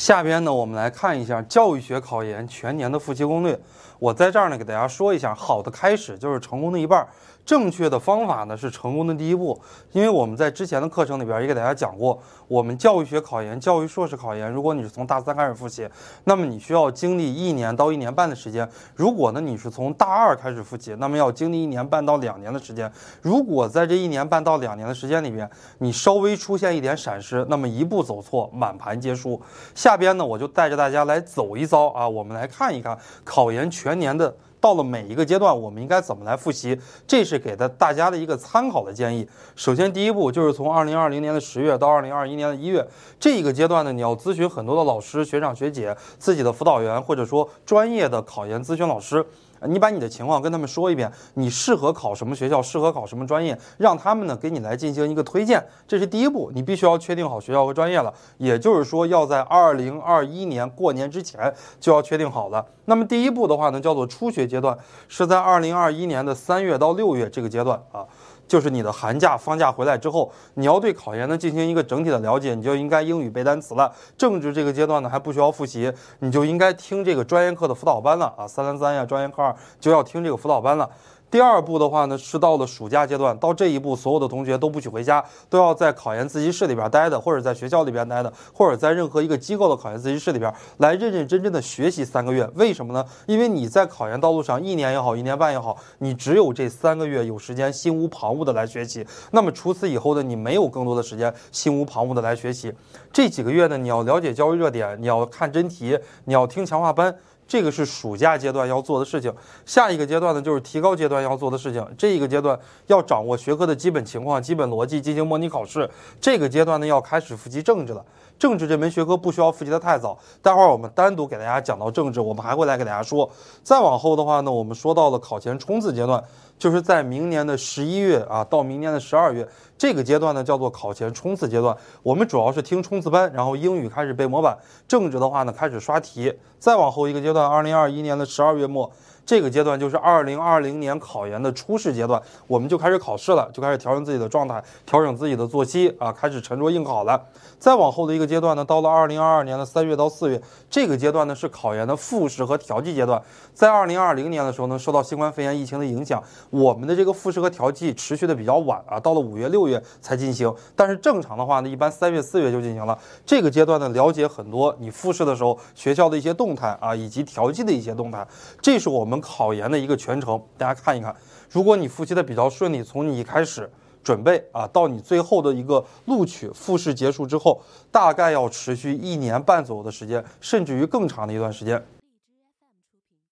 下边呢，我们来看一下教育学考研全年的复习攻略。我在这儿呢，给大家说一下，好的开始就是成功的一半。正确的方法呢是成功的第一步，因为我们在之前的课程里边也给大家讲过，我们教育学考研、教育硕士考研，如果你是从大三开始复习，那么你需要经历一年到一年半的时间；如果呢你是从大二开始复习，那么要经历一年半到两年的时间。如果在这一年半到两年的时间里边，你稍微出现一点闪失，那么一步走错，满盘皆输。下下边呢我就带着大家来走一遭啊，我们来看一看考研全年的。到了每一个阶段，我们应该怎么来复习？这是给的大家的一个参考的建议。首先，第一步就是从二零二零年的十月到二零二一年的一月这一个阶段呢，你要咨询很多的老师、学长、学姐、自己的辅导员，或者说专业的考研咨询老师。你把你的情况跟他们说一遍，你适合考什么学校，适合考什么专业，让他们呢给你来进行一个推荐，这是第一步，你必须要确定好学校和专业了，也就是说要在二零二一年过年之前就要确定好了。那么第一步的话呢，叫做初学阶段，是在二零二一年的三月到六月这个阶段啊。就是你的寒假放假回来之后，你要对考研呢进行一个整体的了解，你就应该英语背单词了。政治这个阶段呢还不需要复习，你就应该听这个专业课的辅导班了啊，三三三呀，专业课二就要听这个辅导班了。第二步的话呢，是到了暑假阶段，到这一步，所有的同学都不许回家，都要在考研自习室里边待的，或者在学校里边待的，或者在任何一个机构的考研自习室里边来认认真真的学习三个月。为什么呢？因为你在考研道路上一年也好，一年半也好，你只有这三个月有时间心无旁骛的来学习。那么除此以后呢，你没有更多的时间心无旁骛的来学习。这几个月呢，你要了解教育热点，你要看真题，你要听强化班。这个是暑假阶段要做的事情，下一个阶段呢就是提高阶段要做的事情。这一个阶段要掌握学科的基本情况、基本逻辑，进行模拟考试。这个阶段呢要开始复习政治了。政治这门学科不需要复习的太早，待会儿我们单独给大家讲到政治，我们还会来给大家说。再往后的话呢，我们说到了考前冲刺阶段，就是在明年的十一月啊到明年的十二月这个阶段呢，叫做考前冲刺阶段。我们主要是听冲刺班，然后英语开始背模板，政治的话呢开始刷题。再往后一个阶段，二零二一年的十二月末。这个阶段就是二零二零年考研的初试阶段，我们就开始考试了，就开始调整自己的状态，调整自己的作息啊，开始沉着应考了。再往后的一个阶段呢，到了二零二二年的三月到四月，这个阶段呢是考研的复试和调剂阶段。在二零二零年的时候呢，受到新冠肺炎疫情的影响，我们的这个复试和调剂持续的比较晚啊，到了五月六月才进行。但是正常的话呢，一般三月四月就进行了。这个阶段呢，了解很多你复试的时候学校的一些动态啊，以及调剂的一些动态，这是我们。考研的一个全程，大家看一看。如果你复习的比较顺利，从你一开始准备啊，到你最后的一个录取复试结束之后，大概要持续一年半左右的时间，甚至于更长的一段时间。